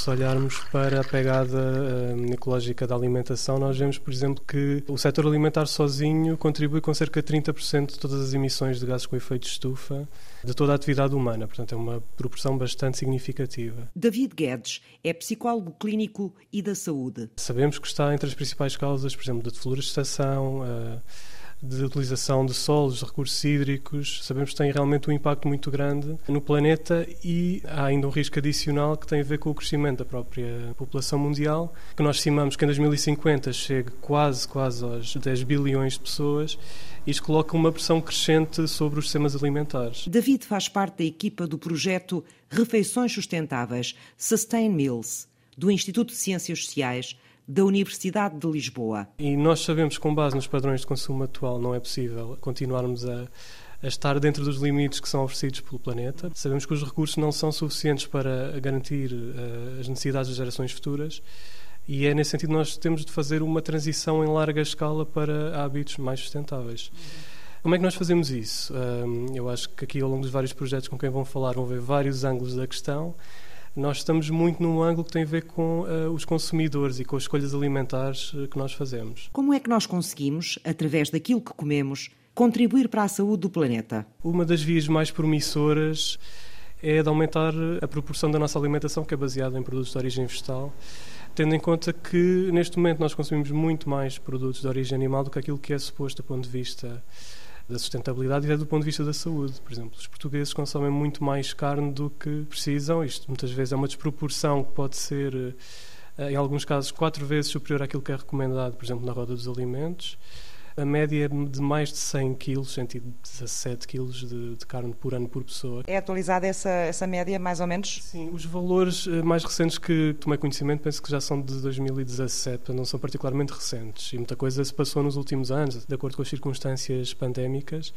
se olharmos para a pegada uh, ecológica da alimentação, nós vemos, por exemplo, que o setor alimentar sozinho contribui com cerca de 30% de todas as emissões de gases com efeito de estufa de toda a atividade humana. Portanto, é uma proporção bastante significativa. David Guedes é psicólogo clínico e da saúde. Sabemos que está entre as principais causas, por exemplo, de florestação, uh, de utilização de solos, de recursos hídricos, sabemos que tem realmente um impacto muito grande no planeta e há ainda um risco adicional que tem a ver com o crescimento da própria população mundial, que nós estimamos que em 2050 chegue quase, quase aos 10 bilhões de pessoas. Isto coloca uma pressão crescente sobre os sistemas alimentares. David faz parte da equipa do projeto Refeições Sustentáveis, Sustain Meals, do Instituto de Ciências Sociais, da Universidade de Lisboa. E nós sabemos com base nos padrões de consumo atual, não é possível continuarmos a, a estar dentro dos limites que são oferecidos pelo planeta. Sabemos que os recursos não são suficientes para garantir uh, as necessidades das gerações futuras. E é nesse sentido que nós temos de fazer uma transição em larga escala para hábitos mais sustentáveis. Como é que nós fazemos isso? Um, eu acho que aqui, ao longo dos vários projetos com quem vão falar, vão ver vários ângulos da questão. Nós estamos muito num ângulo que tem a ver com uh, os consumidores e com as escolhas alimentares uh, que nós fazemos. Como é que nós conseguimos, através daquilo que comemos, contribuir para a saúde do planeta? Uma das vias mais promissoras é de aumentar a proporção da nossa alimentação, que é baseada em produtos de origem vegetal, tendo em conta que neste momento nós consumimos muito mais produtos de origem animal do que aquilo que é suposto do ponto de vista da sustentabilidade e do ponto de vista da saúde. Por exemplo, os portugueses consomem muito mais carne do que precisam. Isto muitas vezes é uma desproporção que pode ser, eh, em alguns casos, quatro vezes superior àquilo que é recomendado, por exemplo, na roda dos alimentos a média é de mais de 100 quilos, 117 quilos de, de, carne por ano por pessoa. É atualizada essa, essa média, mais ou menos? Sim, os valores eh, mais recentes que tomei conhecimento penso que já são de 2017, portanto não são particularmente recentes. E muita coisa se passou nos últimos anos, de acordo com as circunstâncias pandémicas.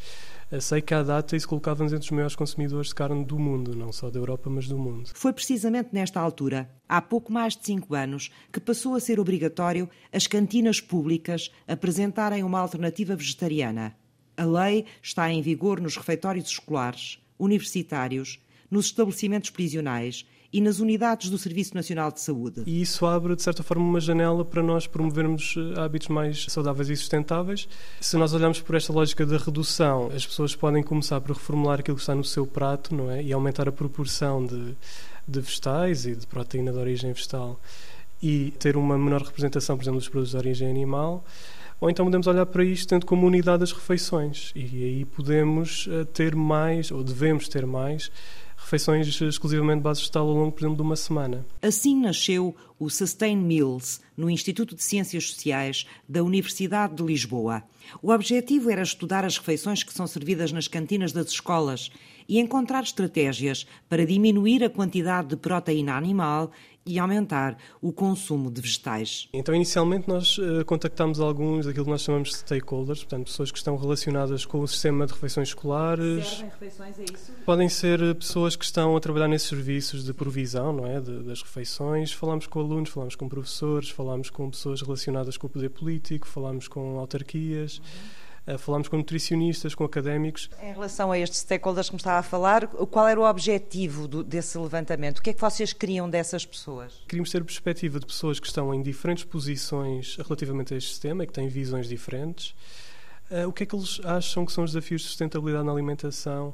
Eh, sei que à data isso colocava-nos entre os maiores consumidores de carne do mundo, não só da Europa, mas do mundo. Foi precisamente nesta altura há pouco mais de cinco anos que passou a ser obrigatório as cantinas públicas apresentarem uma alternativa vegetariana. A lei está em vigor nos refeitórios escolares, universitários, nos estabelecimentos prisionais e nas unidades do Serviço Nacional de Saúde. E isso abre, de certa forma, uma janela para nós promovermos eh, hábitos mais saudáveis e sustentáveis. Se nós olharmos por esta lógica da redução, as pessoas podem começar por reformular aquilo que está no seu prato, não é? E aumentar a proporção de de vegetais e de proteína de origem vegetal e ter uma menor representação, por exemplo, dos produtos de origem animal, ou então podemos olhar para isto tendo como unidade das refeições e aí podemos eh, ter mais, ou devemos ter mais, refeições exclusivamente de base vegetal ao longo, por exemplo, de uma semana. Assim nasceu o Sustain Meals no Instituto de Ciências Sociais da Universidade de Lisboa. O objetivo era estudar as refeições que são servidas nas cantinas das escolas e encontrar estratégias para diminuir a quantidade de proteína animal e aumentar o consumo de vegetais. Então, inicialmente, nós uh, contactámos alguns daquilo que nós chamamos de stakeholders, portanto, pessoas que estão relacionadas com o sistema de refeições escolares. Servem refeições, é isso? Podem ser eh, pessoas que estão a trabalhar nesses serviços de provisão não é, de, das refeições. Falámos com alunos, falámos com professores, falámos com pessoas relacionadas com o poder político, falámos com autarquias. Uhum eh, falámos com nutricionistas, com académicos. Em relação a estes stakeholders que me estava a falar, qual era o objetivo do, desse levantamento? O que é que vocês queriam dessas pessoas? Queríamos ter perspectiva de pessoas que estão em diferentes posições relativamente a este sistema e que têm visões diferentes. Uh, o que é que eles acham que são os desafios de sustentabilidade na alimentação?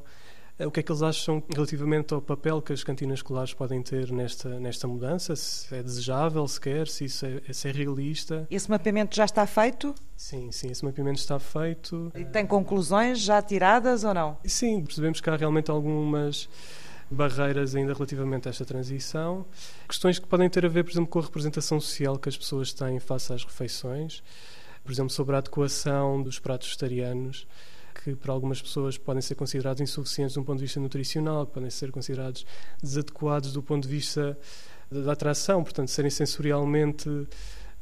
Eh, o que é que eles acham relativamente ao papel que as cantinas escolares podem ter nesta, nesta mudança? Se é desejável sequer, se isso é, se é realista? Esse mapeamento já está feito? Sim, sim, esse mapeamento está feito. E tem conclusões já tiradas ou não? Sim, percebemos que há realmente algumas barreiras ainda relativamente a esta transição. Questões que podem ter a ver, por exemplo, com a representação social que as pessoas têm face às refeições. Por exemplo, sobre a adequação dos pratos vegetarianos que para algumas pessoas podem ser considerados insuficientes de um ponto de vista nutricional, que podem ser considerados desadequados do ponto de vista da atração, portanto, serem sensorialmente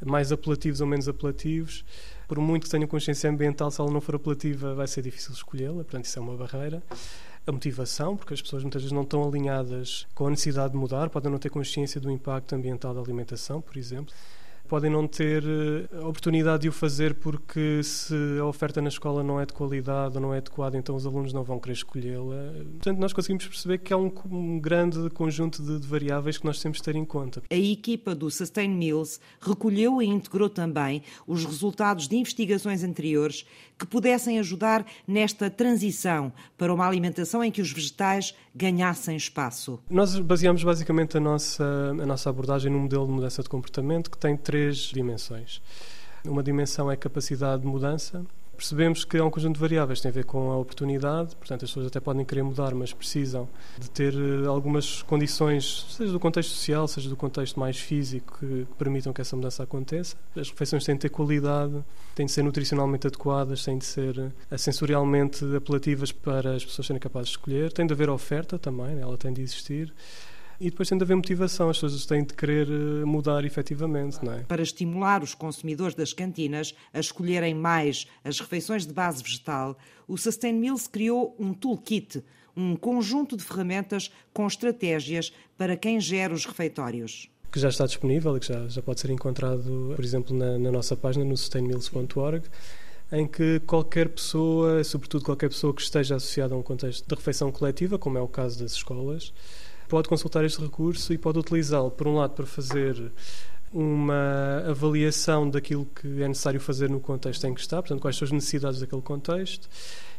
mais apelativos ou menos apelativos. Por muito que tenham consciência ambiental, se ela não for apelativa, vai ser difícil escolhê-la, portanto, isso é uma barreira. A motivação, porque as pessoas muitas vezes não estão alinhadas com a necessidade de mudar, podem não ter consciência do impacto ambiental da alimentação, por exemplo podem não ter eh, a oportunidade de o fazer porque se a oferta na escola não é de qualidade ou não é adequada, então os alunos não vão querer escolhê-la. Portanto, nós conseguimos perceber que há um, um grande conjunto de, de, variáveis que nós temos de ter em conta. A equipa do Sustain Meals recolheu e integrou também os resultados de investigações anteriores que pudessem ajudar nesta transição para uma alimentação em que os vegetais ganhassem espaço. Nós baseamos basicamente a nossa, a nossa abordagem num modelo de mudança de comportamento que tem três dimensões. Uma dimensão é a capacidade de mudança, percebemos que há um conjunto de variáveis, tem a ver com a oportunidade, portanto as pessoas até podem querer mudar, mas precisam de ter eh, algumas condições, seja do contexto social, seja do contexto mais físico, que, que permitam que essa mudança aconteça. As refeições têm de ter qualidade, têm de ser nutricionalmente adequadas, têm de ser eh, sensorialmente apelativas para as pessoas serem capazes de escolher, tem de haver oferta também, né? ela tem de existir. E depois tem de haver motivação, as pessoas têm de querer eh, mudar efetivamente, não é? Para estimular os consumidores das cantinas a escolherem mais as refeições de base vegetal, o Sustain Meals criou um toolkit, um conjunto de ferramentas com estratégias para quem gera os refeitórios que já está disponível e que já, já pode ser encontrado, por exemplo, na, na nossa página no sustainmeals.org em que qualquer pessoa, sobretudo qualquer pessoa que esteja associada a um contexto de refeição coletiva, como é o caso das escolas, pode consultar este recurso e pode utilizá-lo, por um lado, para fazer uma avaliação daquilo que é necessário fazer no contexto em que está, portanto, quais são as necessidades daquele contexto,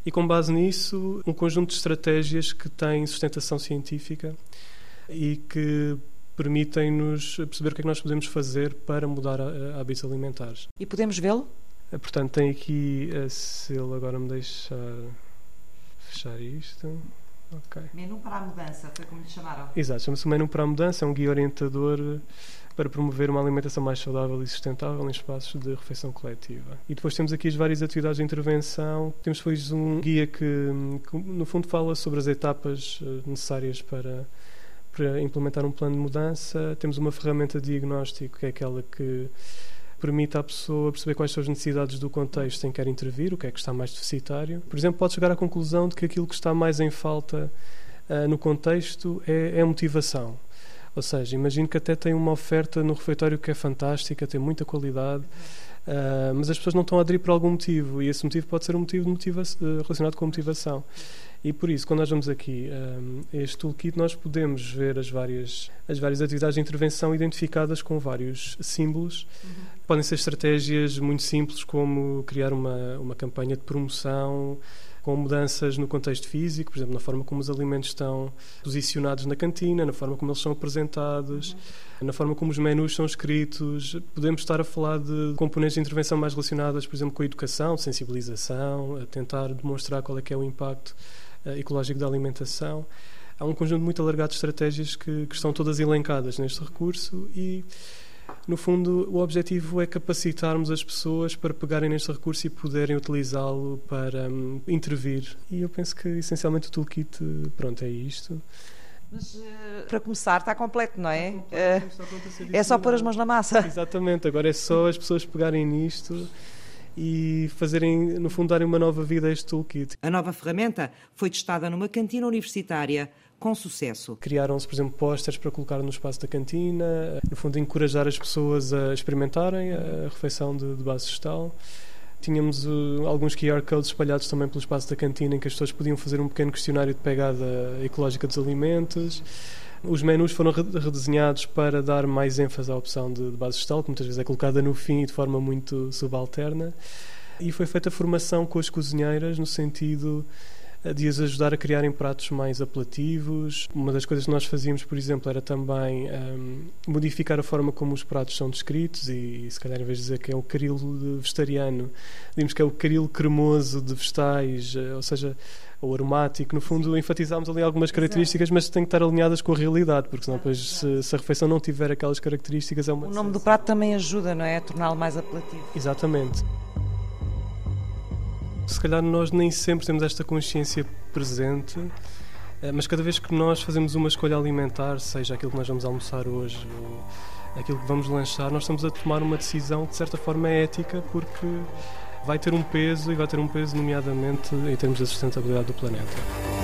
e com base nisso, um conjunto de estratégias que têm sustentação científica e que permitem-nos perceber o que é que nós podemos fazer para mudar hábitos alimentares. E podemos vê-lo? Portanto, tem aqui, se ele agora me deixar fechar isto. Okay. Menu para a mudança, foi como lhe chamaram? Exato, chama-se Menu para a Mudança, é um guia orientador para promover uma alimentação mais saudável e sustentável em espaços de refeição coletiva. E depois temos aqui as várias atividades de intervenção. Temos depois um guia que, que no fundo, fala sobre as etapas eh, necessárias para, para implementar um plano de mudança. Temos uma ferramenta de diagnóstico, que é aquela que permite à pessoa perceber quais são as necessidades do contexto em que quer intervir, o que é que está mais deficitário. Por exemplo, pode chegar à conclusão de que aquilo que está mais em falta uh, no contexto é, é a motivação. Ou seja, imagino que até tem uma oferta no refeitório que é fantástica, tem muita qualidade, uh, mas as pessoas não estão a aderir por algum motivo, e esse motivo pode ser um motivo motiva uh, relacionado com a motivação. E por isso, quando nós vamos aqui um, este toolkit, nós podemos ver as várias, as várias atividades de intervenção identificadas com vários símbolos. Podem ser estratégias muito simples, como criar uma, uma campanha de promoção com mudanças no contexto físico, por exemplo, na forma como os alimentos estão posicionados na cantina, na forma como eles são apresentados, na forma como os menus são escritos. Podemos estar a falar de componentes de intervenção mais relacionadas, por exemplo, com a educação, sensibilização, a tentar demonstrar qual é que é o impacto eh, ecológico da alimentação. Há um conjunto muito alargado de estratégias que, que estão todas elencadas neste recurso e no fundo, o objetivo é capacitarmos as pessoas para pegarem neste recurso e poderem utilizá-lo para um, intervir. E eu penso que, essencialmente, o toolkit, pronto, é isto. Mas, uh, para começar, está completo, não é? Está completo, uh, é só pôr as mãos na massa. Exatamente, agora é só as pessoas pegarem nisto e fazerem, no fundo, darem uma nova vida a este toolkit. A nova ferramenta foi testada numa cantina universitária com sucesso. Criaram-se, por exemplo, pósteres para colocar no espaço da cantina, no fundo, encorajar as pessoas a experimentarem a refeição de, de base vegetal. Tínhamos uh, alguns QR codes espalhados também pelo espaço da cantina em que as pessoas podiam fazer um pequeno questionário de pegada ecológica dos alimentos. Os menus foram redesenhados para dar mais ênfase à opção de, de base vegetal, que muitas vezes é colocada no fim e de forma muito subalterna. E foi feita formação com as cozinheiras no sentido de as ajudar a criarem pratos mais apelativos. Uma das coisas que nós fazíamos, por exemplo, era também um, modificar a forma como os pratos são descritos e, se calhar, em vez de dizer que é o caril vegetariano, dizemos que é o caril cremoso de vegetais, eh, ou seja, ou aromático. No fundo, enfatizámos ali algumas características, mas têm que estar alinhadas com a realidade, porque senão, depois, se, se, a refeição não tiver aquelas características, é uma. O nome do prato também ajuda, não é? A torná-lo mais apelativo. Exatamente se calhar nós nem sempre temos esta consciência presente, eh, mas cada vez que nós fazemos uma escolha alimentar, seja aquilo que nós vamos almoçar hoje ou aquilo que vamos lanchar, nós estamos a tomar uma decisão de certa forma é ética porque vai ter um peso e vai ter um peso nomeadamente em termos da sustentabilidade do planeta.